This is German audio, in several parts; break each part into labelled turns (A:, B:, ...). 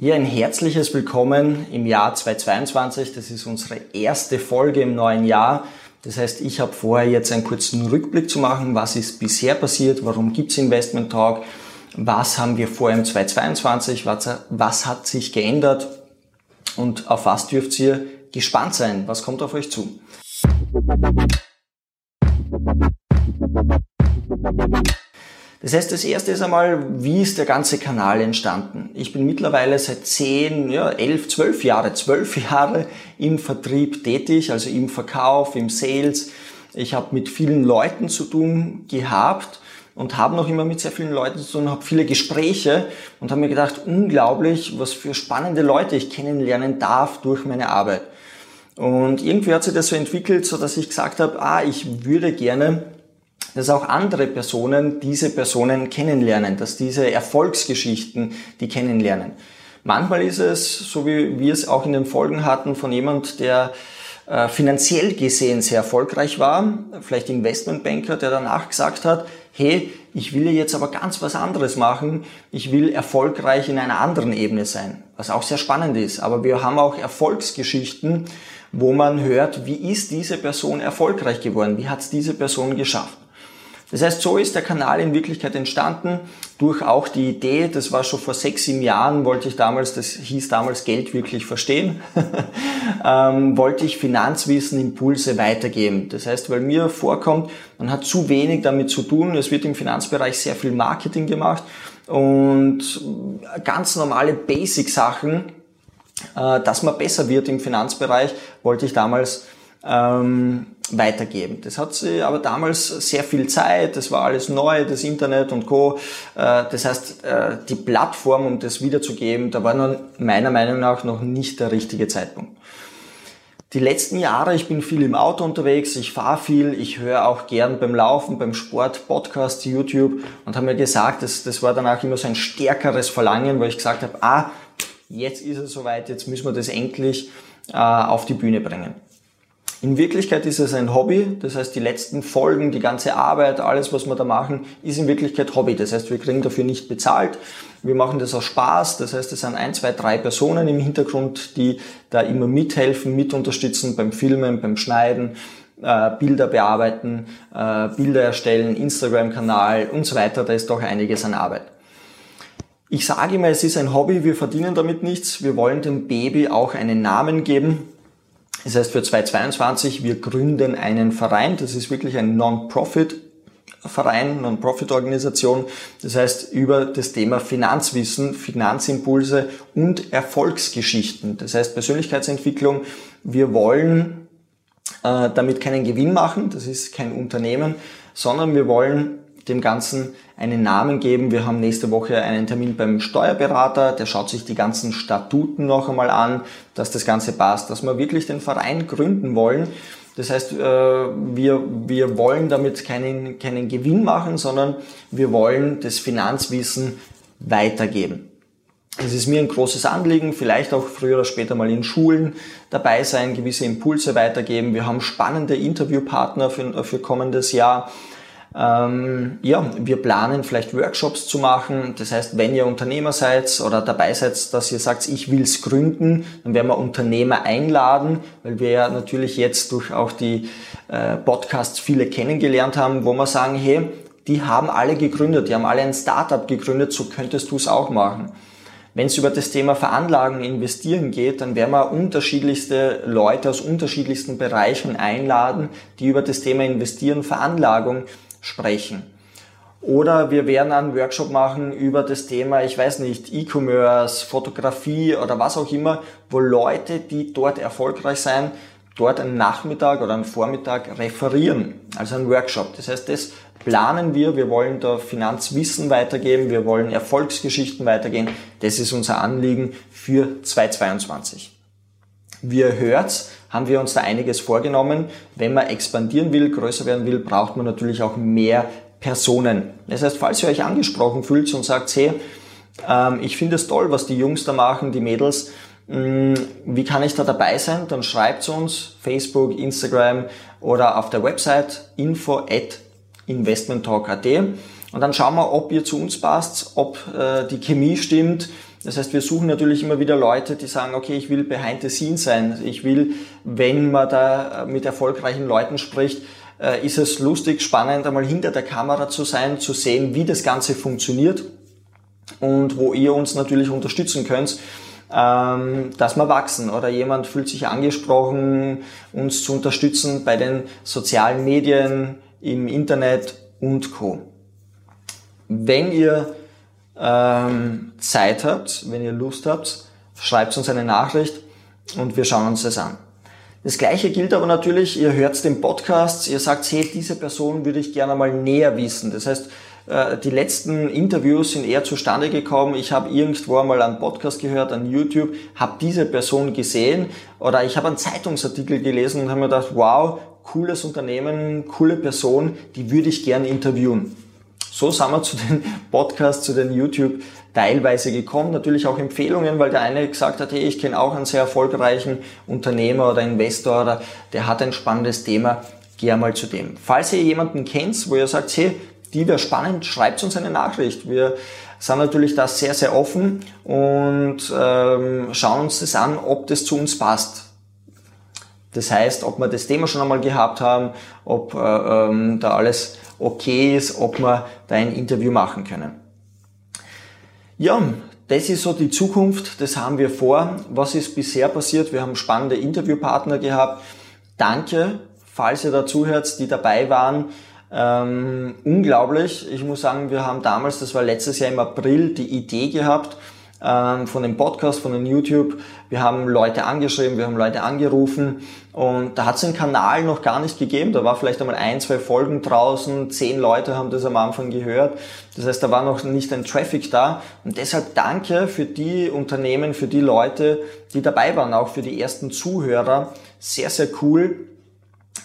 A: Hier ein herzliches Willkommen im Jahr 2022. Das ist unsere erste Folge im neuen Jahr. Das heißt, ich habe vorher jetzt einen kurzen Rückblick zu machen, was ist bisher passiert, warum gibt's Investment Talk, was haben wir vor im 2022, was, was hat sich geändert und auf was dürft ihr gespannt sein, was kommt auf euch zu. Das heißt, das erste ist einmal, wie ist der ganze Kanal entstanden? Ich bin mittlerweile seit 10, ja, 11, 12 Jahre, 12 Jahre im Vertrieb tätig, also im Verkauf, im Sales. Ich habe mit vielen Leuten zu tun gehabt und habe noch immer mit sehr vielen Leuten zu tun, habe viele Gespräche und habe mir gedacht, unglaublich, was für spannende Leute ich kennenlernen darf durch meine Arbeit. Und irgendwie hat sich das so entwickelt, so dass ich gesagt habe, ah, ich würde gerne dass auch andere Personen diese Personen kennenlernen, dass diese Erfolgsgeschichten die kennenlernen. Manchmal ist es, so wie wir es auch in den Folgen hatten, von jemand, der äh, finanziell gesehen sehr erfolgreich war, vielleicht Investmentbanker, der danach gesagt hat, hey, ich will jetzt aber ganz was anderes machen, ich will erfolgreich in einer anderen Ebene sein, was auch sehr spannend ist. Aber wir haben auch Erfolgsgeschichten, wo man hört, wie ist diese Person erfolgreich geworden, wie hat es diese Person geschafft. Das heißt, so ist der Kanal in Wirklichkeit entstanden durch auch die Idee, das war schon vor sechs, sieben Jahren, wollte ich damals, das hieß damals Geld wirklich verstehen, ähm, wollte ich Finanzwissen, Impulse weitergeben. Das heißt, weil mir vorkommt, man hat zu wenig damit zu tun, es wird im Finanzbereich sehr viel Marketing gemacht und ganz normale Basic-Sachen, äh, dass man besser wird im Finanzbereich, wollte ich damals ähm, weitergeben. Das hat sie aber damals sehr viel Zeit, das war alles neu, das Internet und Co. Äh, das heißt, äh, die Plattform, um das wiederzugeben, da war dann meiner Meinung nach noch nicht der richtige Zeitpunkt. Die letzten Jahre, ich bin viel im Auto unterwegs, ich fahre viel, ich höre auch gern beim Laufen, beim Sport, Podcast, YouTube und habe mir gesagt, das, das war danach immer so ein stärkeres Verlangen, weil ich gesagt habe, ah, jetzt ist es soweit, jetzt müssen wir das endlich äh, auf die Bühne bringen. In Wirklichkeit ist es ein Hobby, das heißt die letzten Folgen, die ganze Arbeit, alles was wir da machen, ist in Wirklichkeit Hobby. Das heißt, wir kriegen dafür nicht bezahlt. Wir machen das aus Spaß, das heißt, es sind ein, zwei, drei Personen im Hintergrund, die da immer mithelfen, mit unterstützen beim Filmen, beim Schneiden, äh, Bilder bearbeiten, äh, Bilder erstellen, Instagram-Kanal und so weiter. Da ist doch einiges an Arbeit. Ich sage immer, es ist ein Hobby, wir verdienen damit nichts. Wir wollen dem Baby auch einen Namen geben. Das heißt für 2022, wir gründen einen Verein, das ist wirklich ein Non-Profit Verein, Non-Profit-Organisation. Das heißt über das Thema Finanzwissen, Finanzimpulse und Erfolgsgeschichten. Das heißt Persönlichkeitsentwicklung. Wir wollen äh, damit keinen Gewinn machen, das ist kein Unternehmen, sondern wir wollen dem Ganzen einen Namen geben. Wir haben nächste Woche einen Termin beim Steuerberater, der schaut sich die ganzen Statuten noch einmal an, dass das Ganze passt, dass wir wirklich den Verein gründen wollen. Das heißt, äh, wir, wir wollen damit keinen, keinen Gewinn machen, sondern wir wollen das Finanzwissen weitergeben. Es ist mir ein großes Anliegen, vielleicht auch früher oder später mal in Schulen dabei sein, gewisse Impulse weitergeben. Wir haben spannende Interviewpartner für, für kommendes Jahr. Ähm, ja, wir planen vielleicht Workshops zu machen. Das heißt, wenn ihr Unternehmer seid oder dabei seid, dass ihr sagt, ich will's gründen, dann werden wir Unternehmer einladen, weil wir ja natürlich jetzt durch auch die äh, Podcasts viele kennengelernt haben, wo wir sagen, hey, die haben alle gegründet, die haben alle ein Startup gegründet, so könntest du es auch machen. Wenn es über das Thema Veranlagen, Investieren geht, dann werden wir unterschiedlichste Leute aus unterschiedlichsten Bereichen einladen, die über das Thema Investieren, Veranlagung sprechen. Oder wir werden einen Workshop machen über das Thema, ich weiß nicht, E-Commerce, Fotografie oder was auch immer, wo Leute, die dort erfolgreich sein, dort einen Nachmittag oder einen Vormittag referieren, also ein Workshop. Das heißt, das planen wir, wir wollen da Finanzwissen weitergeben, wir wollen Erfolgsgeschichten weitergehen. Das ist unser Anliegen für 2022. Wie ihr hört, haben wir uns da einiges vorgenommen. Wenn man expandieren will, größer werden will, braucht man natürlich auch mehr Personen. Das heißt, falls ihr euch angesprochen fühlt und sagt, hey, ähm, ich finde es toll, was die Jungs da machen, die Mädels, mm, wie kann ich da dabei sein? Dann schreibt uns Facebook, Instagram oder auf der Website info at investmenttalk.at und dann schauen wir, ob ihr zu uns passt, ob äh, die Chemie stimmt, Das heißt, wir suchen natürlich immer wieder Leute, die sagen, okay, ich will behind the scenes sein. Ich will, wenn man da mit erfolgreichen Leuten spricht, äh, ist es lustig, spannend, einmal hinter der Kamera zu sein, zu sehen, wie das Ganze funktioniert und wo ihr uns natürlich unterstützen könnt, ähm, dass wir wachsen oder jemand fühlt sich angesprochen, uns zu unterstützen bei den sozialen Medien, im Internet und Co. Wenn ihr ähm, Zeit habt, wenn ihr Lust habt, schreibt uns eine Nachricht und wir schauen uns das an. Das gleiche gilt aber natürlich, ihr hört den Podcast, ihr sagt, hey, diese Person würde ich gerne mal näher wissen. Das heißt, äh, die letzten Interviews sind eher zustande gekommen. Ich habe irgendwo einmal einen Podcast gehört, an YouTube, habe diese Person gesehen oder ich habe einen Zeitungsartikel gelesen und habe mir gedacht, wow, cooles Unternehmen, coole Person, die würde ich gerne interviewen. So sind wir zu den Podcasts, zu den YouTube teilweise gekommen. Natürlich auch Empfehlungen, weil der eine gesagt hat, hey, ich kenne auch einen sehr erfolgreichen Unternehmer oder Investor oder der hat ein spannendes Thema, geh einmal zu dem. Falls ihr jemanden kennt, wo ihr sagt, hey, die wäre spannend, schreibt uns eine Nachricht. Wir sind natürlich da sehr, sehr offen und ähm, schauen uns das an, ob das zu uns passt. Das heißt, ob wir das Thema schon einmal gehabt haben, ob äh, ähm, da alles okay ist, ob wir da ein Interview machen können. Ja, das ist so die Zukunft, das haben wir vor. Was ist bisher passiert? Wir haben spannende Interviewpartner gehabt. Danke, falls ihr da zuhört, die dabei waren. Ähm, unglaublich. Ich muss sagen, wir haben damals, das war letztes Jahr im April, die Idee gehabt, ähm, von dem Podcast, von dem YouTube. Wir haben Leute angeschrieben, wir haben Leute angerufen und da hat es einen Kanal noch gar nicht gegeben. Da war vielleicht einmal ein, zwei Folgen draußen, zehn Leute haben das am Anfang gehört. Das heißt, da war noch nicht ein Traffic da. Und deshalb danke für die Unternehmen, für die Leute, die dabei waren, auch für die ersten Zuhörer. Sehr, sehr cool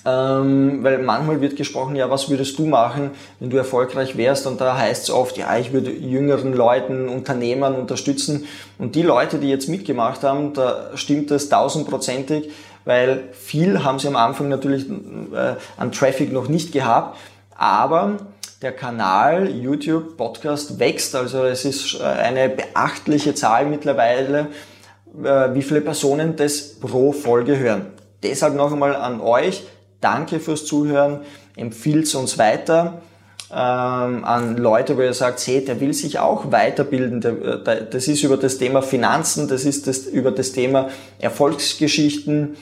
A: ähm, weil manchmal wird gesprochen, ja, was würdest du machen, wenn du erfolgreich wärst? Und da heißt es oft, ja, ich würde jüngeren Leuten, Unternehmern unterstützen. Und die Leute, die jetzt mitgemacht haben, da stimmt das tausendprozentig, weil viel haben sie am Anfang natürlich äh, an Traffic noch nicht gehabt. Aber der Kanal YouTube Podcast wächst, also es ist äh, eine beachtliche Zahl mittlerweile, äh, wie viele Personen das pro Folge hören. Deshalb noch einmal an euch, Danke fürs Zuhören. Empfiehlt uns weiter ähm, an Leute, wo ihr sagt, hey, der will sich auch weiterbilden. Der, das ist über das Thema Finanzen, das ist das, über das Thema Erfolgsgeschichten.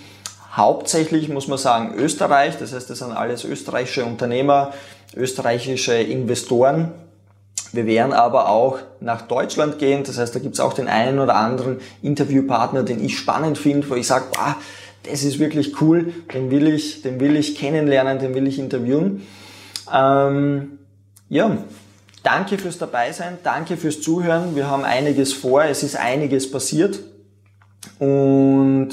A: Hauptsächlich muss man sagen Österreich, das heißt, das sind alles österreichische Unternehmer, österreichische Investoren. Wir werden aber auch nach Deutschland gehen, das heißt, da gibt es auch den einen oder anderen Interviewpartner, den ich spannend finde, wo ich sage, das ist wirklich cool, den will ich, den will ich kennenlernen, den will ich interviewen. Ähm, ja, danke fürs Dabeisein, danke fürs Zuhören. Wir haben einiges vor, es ist einiges passiert und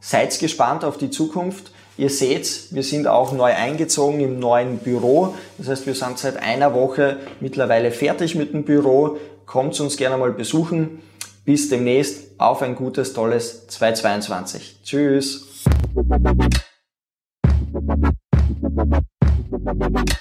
A: seid gespannt auf die Zukunft. Ihr seht, wir sind auch neu eingezogen im neuen Büro. Das heißt, wir sind seit einer Woche mittlerweile fertig mit dem Büro. Kommt uns gerne mal besuchen. Bis demnächst auf ein gutes, tolles 2022. Tschüss. Thank you.